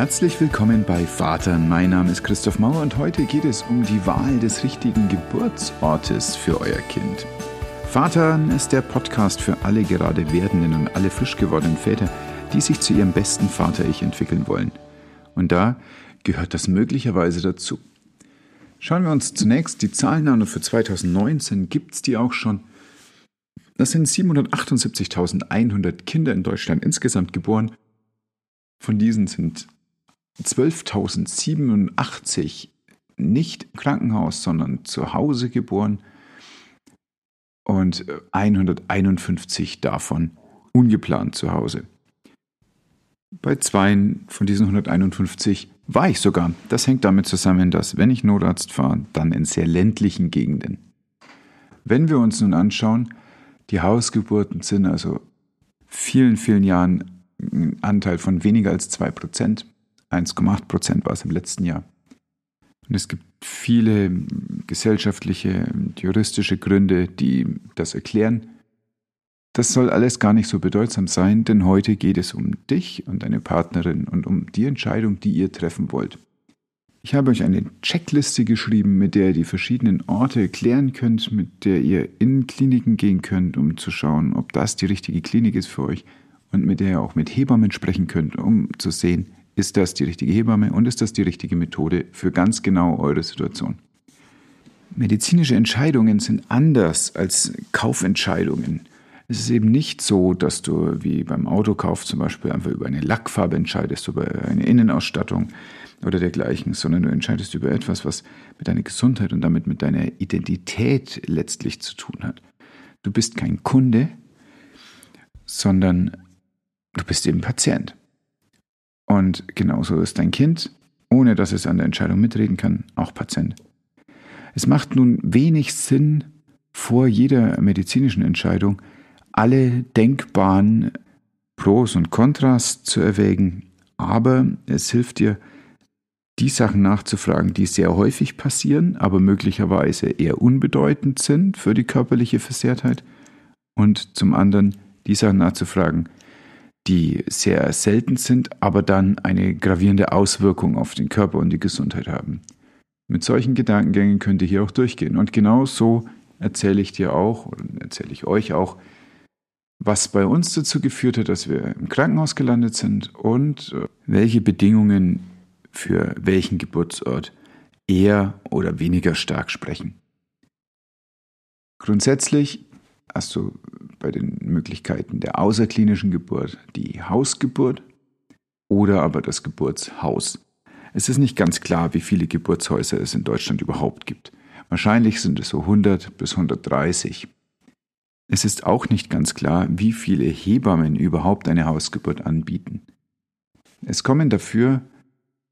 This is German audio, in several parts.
Herzlich willkommen bei Vatern. Mein Name ist Christoph Mauer und heute geht es um die Wahl des richtigen Geburtsortes für euer Kind. Vatern ist der Podcast für alle gerade werdenden und alle frisch gewordenen Väter, die sich zu ihrem besten Vater-Ich entwickeln wollen. Und da gehört das möglicherweise dazu. Schauen wir uns zunächst die Zahlen an und für 2019 gibt es die auch schon. Das sind 778.100 Kinder in Deutschland insgesamt geboren. Von diesen sind 12.087 nicht im Krankenhaus, sondern zu Hause geboren und 151 davon ungeplant zu Hause. Bei zwei von diesen 151 war ich sogar. Das hängt damit zusammen, dass wenn ich Notarzt fahre, dann in sehr ländlichen Gegenden. Wenn wir uns nun anschauen, die Hausgeburten sind also vielen, vielen Jahren ein Anteil von weniger als 2 Prozent. 1,8 Prozent war es im letzten Jahr. Und es gibt viele gesellschaftliche und juristische Gründe, die das erklären. Das soll alles gar nicht so bedeutsam sein, denn heute geht es um dich und deine Partnerin und um die Entscheidung, die ihr treffen wollt. Ich habe euch eine Checkliste geschrieben, mit der ihr die verschiedenen Orte erklären könnt, mit der ihr in Kliniken gehen könnt, um zu schauen, ob das die richtige Klinik ist für euch und mit der ihr auch mit Hebammen sprechen könnt, um zu sehen, ist das die richtige Hebamme und ist das die richtige Methode für ganz genau eure Situation. Medizinische Entscheidungen sind anders als Kaufentscheidungen. Es ist eben nicht so, dass du wie beim Autokauf zum Beispiel einfach über eine Lackfarbe entscheidest, über eine Innenausstattung oder dergleichen, sondern du entscheidest über etwas, was mit deiner Gesundheit und damit mit deiner Identität letztlich zu tun hat. Du bist kein Kunde, sondern du bist eben Patient. Und genauso ist dein Kind, ohne dass es an der Entscheidung mitreden kann, auch Patient. Es macht nun wenig Sinn, vor jeder medizinischen Entscheidung alle denkbaren Pros und Kontras zu erwägen, aber es hilft dir, die Sachen nachzufragen, die sehr häufig passieren, aber möglicherweise eher unbedeutend sind für die körperliche Versehrtheit, und zum anderen die Sachen nachzufragen, die sehr selten sind, aber dann eine gravierende Auswirkung auf den Körper und die Gesundheit haben. Mit solchen Gedankengängen könnt ihr hier auch durchgehen. Und genau so erzähle ich dir auch, oder erzähle ich euch auch, was bei uns dazu geführt hat, dass wir im Krankenhaus gelandet sind und äh, welche Bedingungen für welchen Geburtsort eher oder weniger stark sprechen. Grundsätzlich hast du bei den Möglichkeiten der außerklinischen Geburt die Hausgeburt oder aber das Geburtshaus. Es ist nicht ganz klar, wie viele Geburtshäuser es in Deutschland überhaupt gibt. Wahrscheinlich sind es so 100 bis 130. Es ist auch nicht ganz klar, wie viele Hebammen überhaupt eine Hausgeburt anbieten. Es kommen dafür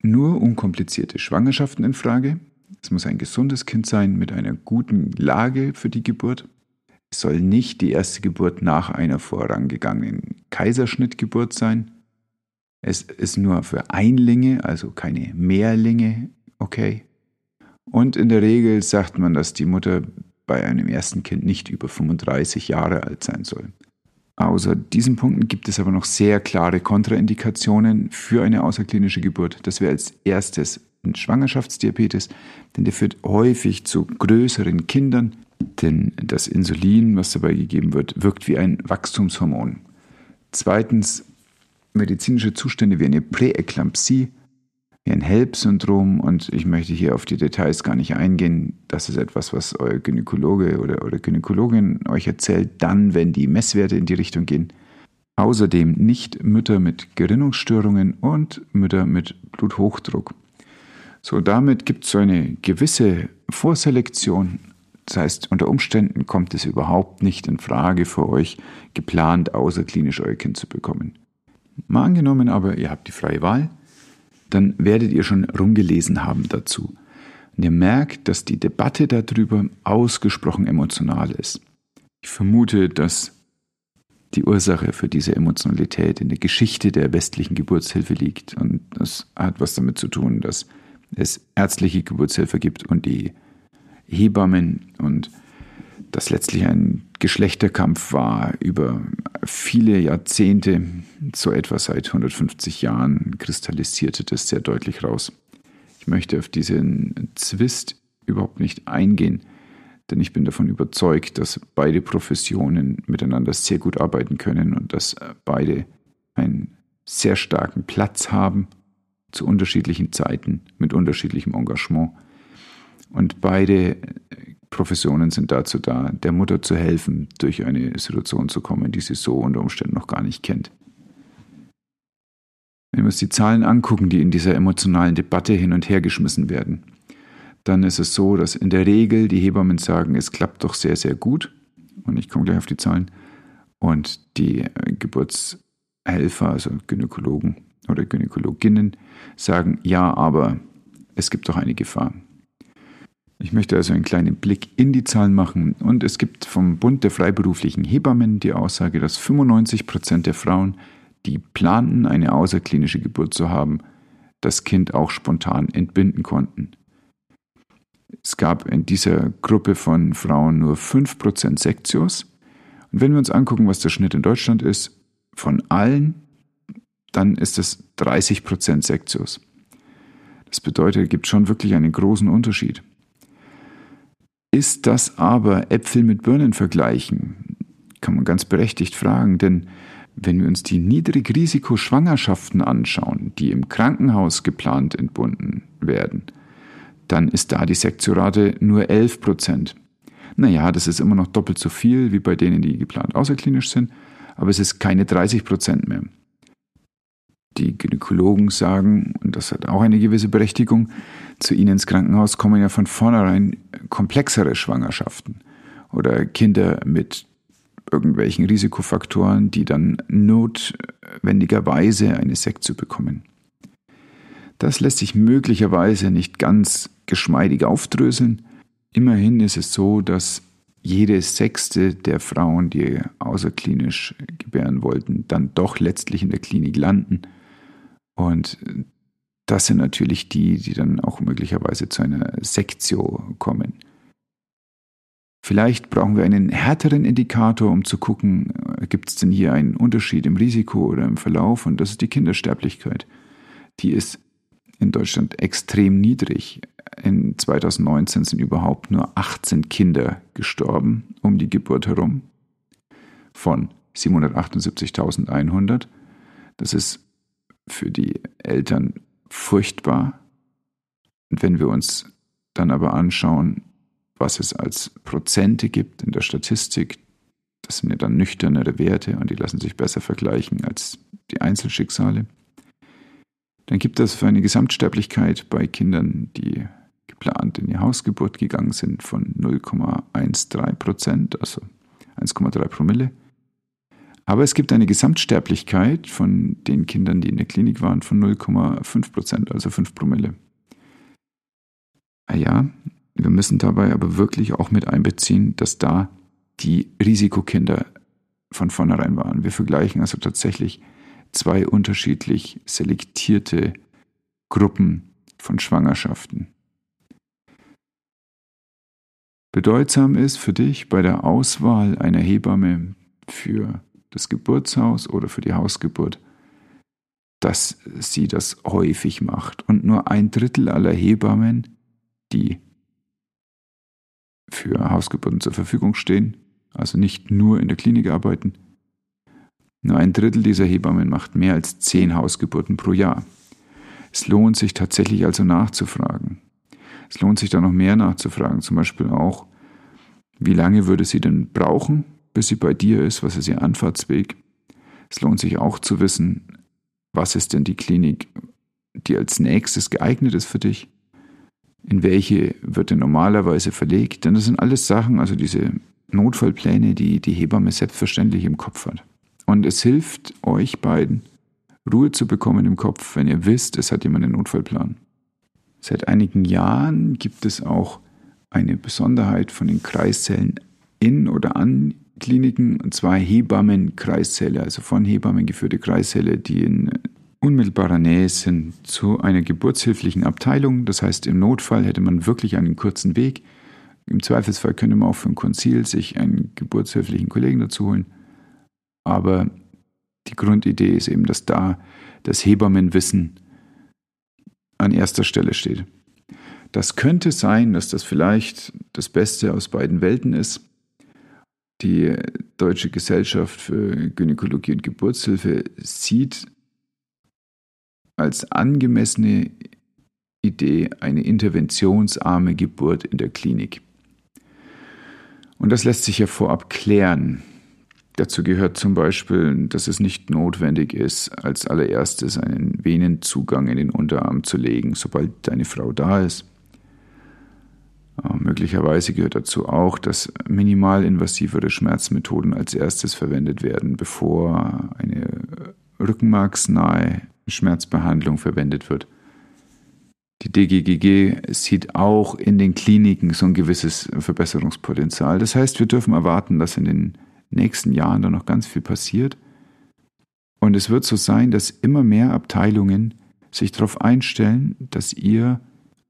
nur unkomplizierte Schwangerschaften in Frage. Es muss ein gesundes Kind sein mit einer guten Lage für die Geburt. Es soll nicht die erste Geburt nach einer vorangegangenen Kaiserschnittgeburt sein. Es ist nur für Einlinge, also keine Mehrlinge, okay. Und in der Regel sagt man, dass die Mutter bei einem ersten Kind nicht über 35 Jahre alt sein soll. Außer diesen Punkten gibt es aber noch sehr klare Kontraindikationen für eine außerklinische Geburt. Das wäre als erstes ein Schwangerschaftsdiabetes, denn der führt häufig zu größeren Kindern, denn das Insulin, was dabei gegeben wird, wirkt wie ein Wachstumshormon. Zweitens medizinische Zustände wie eine Präeklampsie, wie ein HELP-Syndrom und ich möchte hier auf die Details gar nicht eingehen. Das ist etwas, was euer Gynäkologe oder, oder Gynäkologin euch erzählt, dann, wenn die Messwerte in die Richtung gehen. Außerdem nicht Mütter mit Gerinnungsstörungen und Mütter mit Bluthochdruck. So, damit gibt es so eine gewisse Vorselektion das heißt, unter Umständen kommt es überhaupt nicht in Frage für euch, geplant außerklinisch euer Kind zu bekommen. Mal angenommen aber, ihr habt die freie Wahl, dann werdet ihr schon rumgelesen haben dazu. Und ihr merkt, dass die Debatte darüber ausgesprochen emotional ist. Ich vermute, dass die Ursache für diese Emotionalität in der Geschichte der westlichen Geburtshilfe liegt. Und das hat was damit zu tun, dass es ärztliche Geburtshilfe gibt und die Hebammen und das letztlich ein Geschlechterkampf war über viele Jahrzehnte, so etwa seit 150 Jahren, kristallisierte das sehr deutlich raus. Ich möchte auf diesen Zwist überhaupt nicht eingehen, denn ich bin davon überzeugt, dass beide Professionen miteinander sehr gut arbeiten können und dass beide einen sehr starken Platz haben zu unterschiedlichen Zeiten mit unterschiedlichem Engagement. Und beide Professionen sind dazu da, der Mutter zu helfen, durch eine Situation zu kommen, die sie so unter Umständen noch gar nicht kennt. Wenn wir uns die Zahlen angucken, die in dieser emotionalen Debatte hin und her geschmissen werden, dann ist es so, dass in der Regel die Hebammen sagen, es klappt doch sehr, sehr gut. Und ich komme gleich auf die Zahlen. Und die äh, Geburtshelfer, also Gynäkologen oder Gynäkologinnen, sagen, ja, aber es gibt doch eine Gefahr. Ich möchte also einen kleinen Blick in die Zahlen machen und es gibt vom Bund der freiberuflichen Hebammen die Aussage, dass 95 Prozent der Frauen, die planten, eine außerklinische Geburt zu haben, das Kind auch spontan entbinden konnten. Es gab in dieser Gruppe von Frauen nur 5% Sektios. Und wenn wir uns angucken, was der Schnitt in Deutschland ist, von allen, dann ist es 30% Sektios. Das bedeutet, es gibt schon wirklich einen großen Unterschied. Ist das aber Äpfel mit Birnen vergleichen? Kann man ganz berechtigt fragen, denn wenn wir uns die Niedrigrisikoschwangerschaften anschauen, die im Krankenhaus geplant entbunden werden, dann ist da die Sektiorate nur 11 Prozent. Naja, das ist immer noch doppelt so viel wie bei denen, die geplant außerklinisch sind, aber es ist keine 30 Prozent mehr. Die Gynäkologen sagen, und das hat auch eine gewisse Berechtigung, zu ihnen ins Krankenhaus kommen ja von vornherein komplexere Schwangerschaften oder Kinder mit irgendwelchen Risikofaktoren, die dann notwendigerweise eine Sektio bekommen. Das lässt sich möglicherweise nicht ganz geschmeidig aufdröseln. Immerhin ist es so, dass jede sechste der Frauen, die außerklinisch gebären wollten, dann doch letztlich in der Klinik landen. Und das sind natürlich die, die dann auch möglicherweise zu einer Sektio kommen. Vielleicht brauchen wir einen härteren Indikator, um zu gucken, äh, gibt es denn hier einen Unterschied im Risiko oder im Verlauf? Und das ist die Kindersterblichkeit. Die ist in Deutschland extrem niedrig. In 2019 sind überhaupt nur 18 Kinder gestorben um die Geburt herum von 778.100. Das ist für die Eltern furchtbar. Und wenn wir uns dann aber anschauen, was es als Prozente gibt in der Statistik, das sind ja dann nüchternere Werte und die lassen sich besser vergleichen als die Einzelschicksale, dann gibt es für eine Gesamtsterblichkeit bei Kindern, die geplant in die Hausgeburt gegangen sind, von 0,13 Prozent, also 1,3 Promille. Aber es gibt eine Gesamtsterblichkeit von den Kindern, die in der Klinik waren, von 0,5 Prozent, also 5 Promille. Ah ja, wir müssen dabei aber wirklich auch mit einbeziehen, dass da die Risikokinder von vornherein waren. Wir vergleichen also tatsächlich zwei unterschiedlich selektierte Gruppen von Schwangerschaften. Bedeutsam ist für dich bei der Auswahl einer Hebamme für das Geburtshaus oder für die Hausgeburt, dass sie das häufig macht. Und nur ein Drittel aller Hebammen, die für Hausgeburten zur Verfügung stehen, also nicht nur in der Klinik arbeiten, nur ein Drittel dieser Hebammen macht mehr als zehn Hausgeburten pro Jahr. Es lohnt sich tatsächlich also nachzufragen. Es lohnt sich da noch mehr nachzufragen, zum Beispiel auch, wie lange würde sie denn brauchen, bis sie bei dir ist, was ist ihr Anfahrtsweg. Es lohnt sich auch zu wissen, was ist denn die Klinik, die als nächstes geeignet ist für dich, in welche wird denn normalerweise verlegt, denn das sind alles Sachen, also diese Notfallpläne, die die Hebamme selbstverständlich im Kopf hat. Und es hilft euch beiden, Ruhe zu bekommen im Kopf, wenn ihr wisst, es hat jemand einen Notfallplan. Seit einigen Jahren gibt es auch eine Besonderheit von den Kreiszellen in oder an Kliniken, und zwar Hebammenkreissäle, also von Hebammen geführte Kreissäle, die in unmittelbarer Nähe sind zu einer geburtshilflichen Abteilung. Das heißt, im Notfall hätte man wirklich einen kurzen Weg. Im Zweifelsfall könnte man auch für ein Konzil sich einen geburtshilflichen Kollegen dazu holen. Aber die Grundidee ist eben, dass da das Hebammenwissen an erster Stelle steht. Das könnte sein, dass das vielleicht das Beste aus beiden Welten ist. Die Deutsche Gesellschaft für Gynäkologie und Geburtshilfe sieht als angemessene Idee eine interventionsarme Geburt in der Klinik. Und das lässt sich ja vorab klären. Dazu gehört zum Beispiel, dass es nicht notwendig ist, als allererstes einen Venenzugang in den Unterarm zu legen, sobald deine Frau da ist. Äh, möglicherweise gehört dazu auch, dass minimalinvasivere Schmerzmethoden als erstes verwendet werden, bevor eine rückenmarksnahe Schmerzbehandlung verwendet wird. Die DGGG sieht auch in den Kliniken so ein gewisses Verbesserungspotenzial. Das heißt, wir dürfen erwarten, dass in den nächsten Jahren da noch ganz viel passiert. Und es wird so sein, dass immer mehr Abteilungen sich darauf einstellen, dass ihr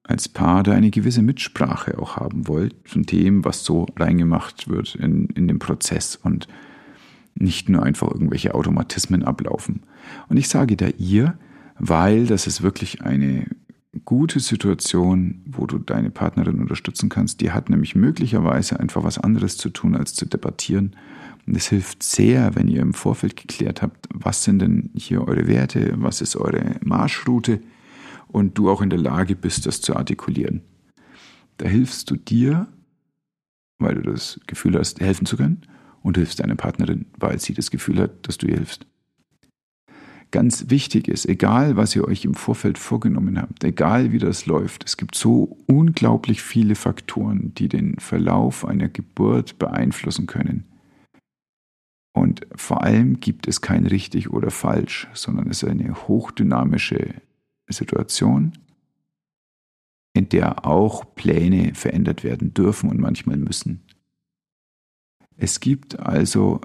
als Paar da eine gewisse Mitsprache auch haben wollt von dem, was so reingemacht wird in, in den Prozess und nicht nur einfach irgendwelche Automatismen ablaufen. Und ich sage da ihr, weil das ist wirklich eine gute Situation, wo du deine Partnerin unterstützen kannst. Die hat nämlich möglicherweise einfach was anderes zu tun, als zu debattieren. Und es hilft sehr, wenn ihr im Vorfeld geklärt habt, was sind denn hier eure Werte, was ist eure Marschroute und du auch in der Lage bist, das zu artikulieren. Da hilfst du dir, weil du das Gefühl hast, helfen zu können, und hilfst deiner Partnerin, weil sie das Gefühl hat, dass du ihr hilfst ganz wichtig ist, egal was ihr euch im Vorfeld vorgenommen habt, egal wie das läuft, es gibt so unglaublich viele Faktoren, die den Verlauf einer Geburt beeinflussen können. Und vor allem gibt es kein richtig oder falsch, sondern es ist eine hochdynamische Situation, in der auch Pläne verändert werden dürfen und manchmal müssen. Es gibt also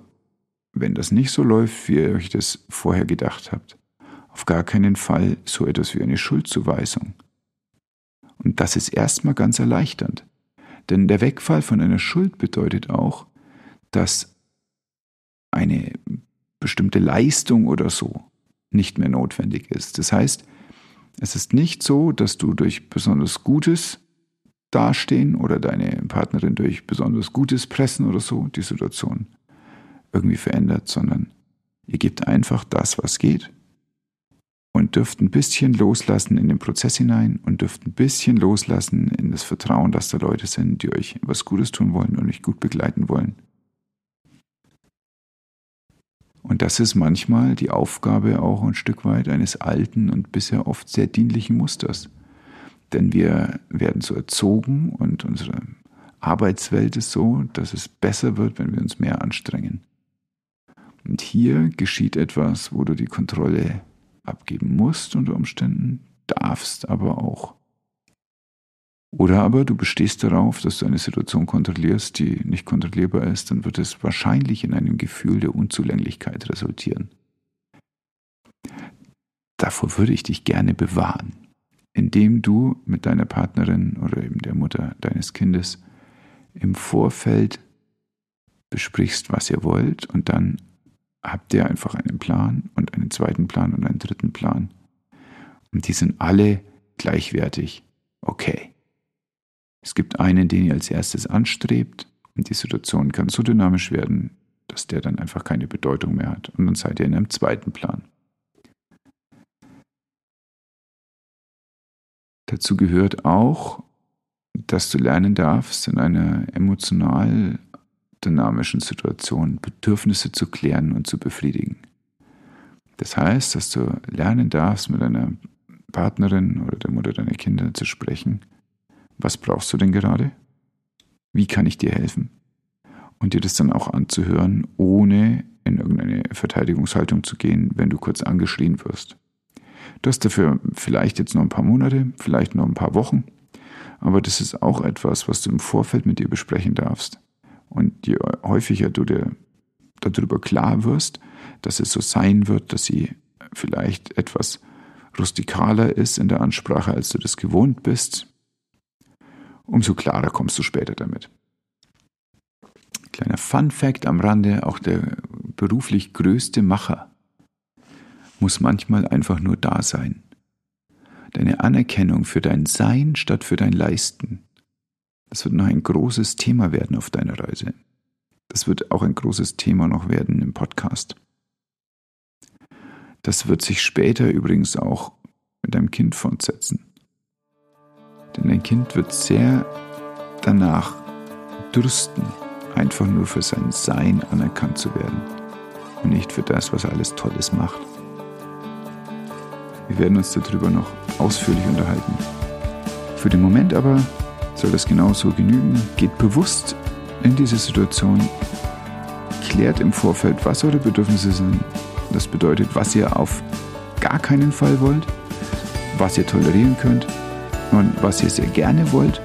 wenn das nicht so läuft, wie ihr euch das vorher gedacht habt. Auf gar keinen Fall so etwas wie eine Schuldzuweisung. Und das ist erstmal ganz erleichternd. Denn der Wegfall von einer Schuld bedeutet auch, dass eine bestimmte Leistung oder so nicht mehr notwendig ist. Das heißt, es ist nicht so, dass du durch besonders Gutes dastehen oder deine Partnerin durch besonders Gutes pressen oder so die Situation irgendwie verändert, sondern ihr gebt einfach das, was geht und dürft ein bisschen loslassen in den Prozess hinein und dürft ein bisschen loslassen in das Vertrauen, dass da Leute sind, die euch was Gutes tun wollen und euch gut begleiten wollen. Und das ist manchmal die Aufgabe auch ein Stück weit eines alten und bisher oft sehr dienlichen Musters. Denn wir werden so erzogen und unsere Arbeitswelt ist so, dass es besser wird, wenn wir uns mehr anstrengen. Und hier geschieht etwas, wo du die Kontrolle abgeben musst unter Umständen, darfst aber auch. Oder aber du bestehst darauf, dass du eine Situation kontrollierst, die nicht kontrollierbar ist, dann wird es wahrscheinlich in einem Gefühl der Unzulänglichkeit resultieren. Davor würde ich dich gerne bewahren, indem du mit deiner Partnerin oder eben der Mutter deines Kindes im Vorfeld besprichst, was ihr wollt und dann habt ihr einfach einen Plan und einen zweiten Plan und einen dritten Plan. Und die sind alle gleichwertig okay. Es gibt einen, den ihr als erstes anstrebt und die Situation kann so dynamisch werden, dass der dann einfach keine Bedeutung mehr hat. Und dann seid ihr in einem zweiten Plan. Dazu gehört auch, dass du lernen darfst, in einer emotional dynamischen Situationen Bedürfnisse zu klären und zu befriedigen. Das heißt, dass du lernen darfst, mit deiner Partnerin oder der Mutter deiner Kinder zu sprechen. Was brauchst du denn gerade? Wie kann ich dir helfen? Und dir das dann auch anzuhören, ohne in irgendeine Verteidigungshaltung zu gehen, wenn du kurz angeschrien wirst. Du hast dafür vielleicht jetzt noch ein paar Monate, vielleicht noch ein paar Wochen, aber das ist auch etwas, was du im Vorfeld mit dir besprechen darfst. Und je häufiger du dir darüber klar wirst, dass es so sein wird, dass sie vielleicht etwas rustikaler ist in der Ansprache, als du das gewohnt bist, umso klarer kommst du später damit. Kleiner Fun fact am Rande, auch der beruflich größte Macher muss manchmal einfach nur da sein. Deine Anerkennung für dein Sein statt für dein Leisten. Das wird noch ein großes Thema werden auf deiner Reise. Das wird auch ein großes Thema noch werden im Podcast. Das wird sich später übrigens auch mit deinem Kind fortsetzen. Denn dein Kind wird sehr danach dürsten, einfach nur für sein Sein anerkannt zu werden und nicht für das, was er alles Tolles macht. Wir werden uns darüber noch ausführlich unterhalten. Für den Moment aber soll das genauso genügen. Geht bewusst in diese Situation, klärt im Vorfeld, was eure Bedürfnisse sind. Das bedeutet, was ihr auf gar keinen Fall wollt, was ihr tolerieren könnt und was ihr sehr gerne wollt.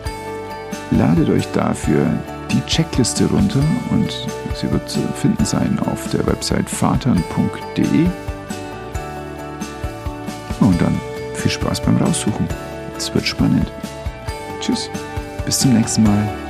Ladet euch dafür die Checkliste runter und sie wird zu finden sein auf der Website vatern.de. Und dann viel Spaß beim Raussuchen. Es wird spannend. Tschüss, bis zum nächsten Mal.